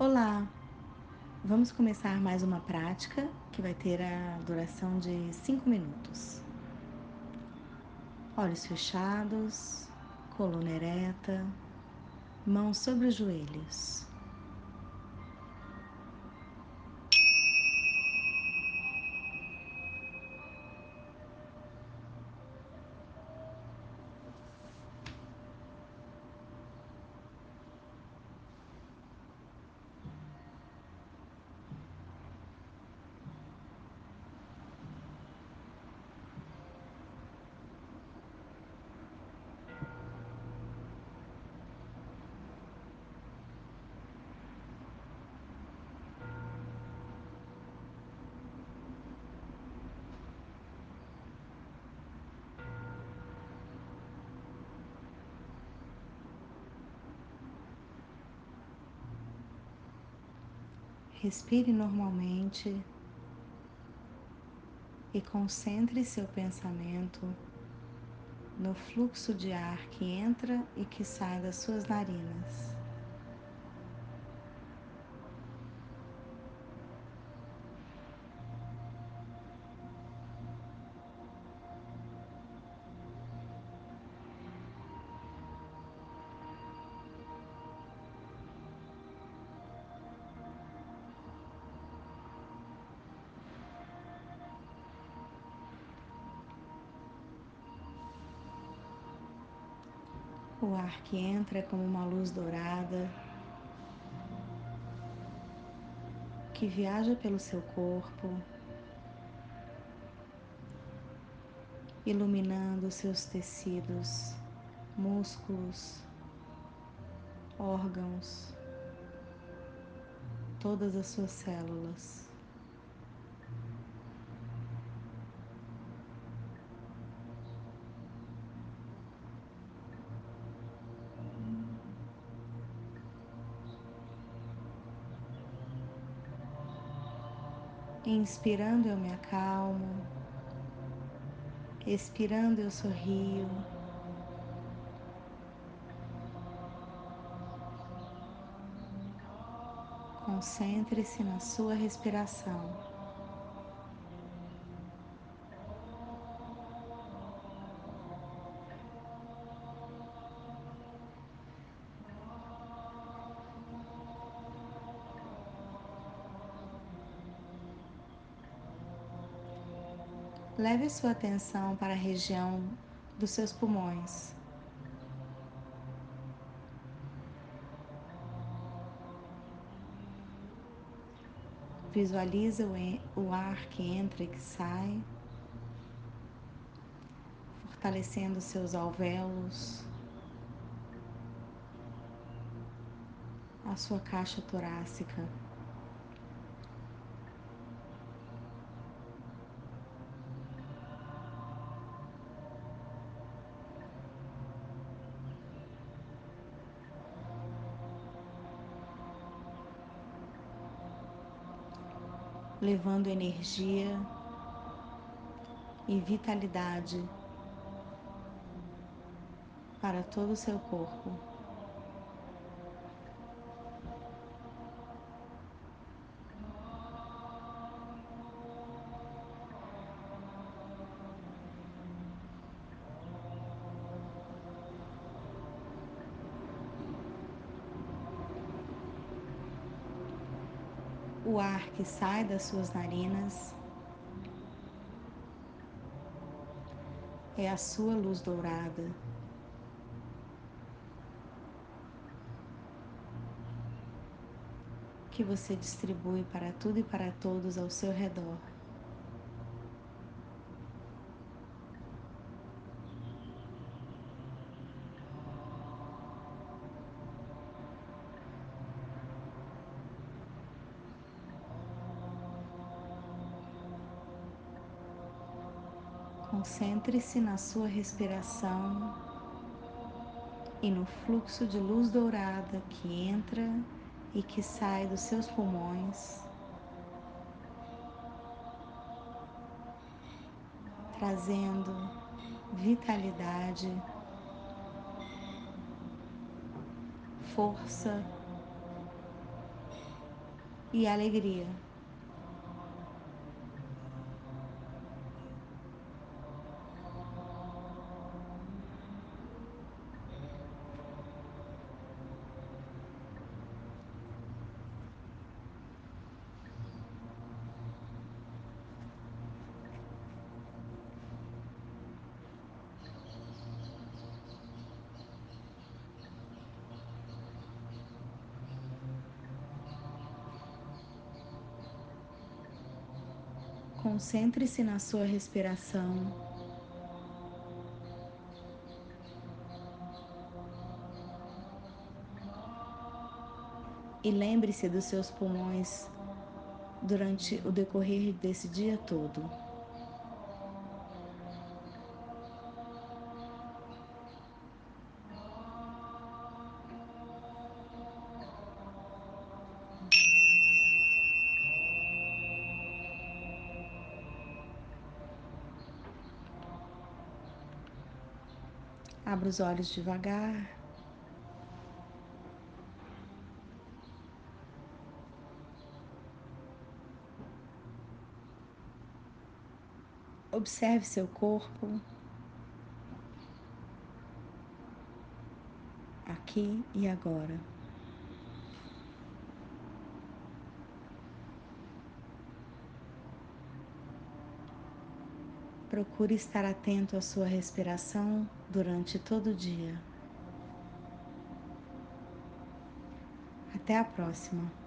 Olá, vamos começar mais uma prática que vai ter a duração de 5 minutos. Olhos fechados, coluna ereta, mãos sobre os joelhos. Respire normalmente e concentre seu pensamento no fluxo de ar que entra e que sai das suas narinas. O ar que entra como uma luz dourada que viaja pelo seu corpo, iluminando seus tecidos, músculos, órgãos, todas as suas células. Inspirando eu me acalmo, expirando eu sorrio. Concentre-se na sua respiração. Leve sua atenção para a região dos seus pulmões. Visualiza o ar que entra e que sai, fortalecendo seus alvéolos, a sua caixa torácica. Levando energia e vitalidade para todo o seu corpo. O ar que sai das suas narinas é a sua luz dourada. Que você distribui para tudo e para todos ao seu redor. Concentre-se na sua respiração e no fluxo de luz dourada que entra e que sai dos seus pulmões, trazendo vitalidade, força e alegria. Concentre-se na sua respiração. E lembre-se dos seus pulmões durante o decorrer desse dia todo. Abra os olhos devagar. Observe seu corpo aqui e agora. Procure estar atento à sua respiração durante todo o dia. Até a próxima.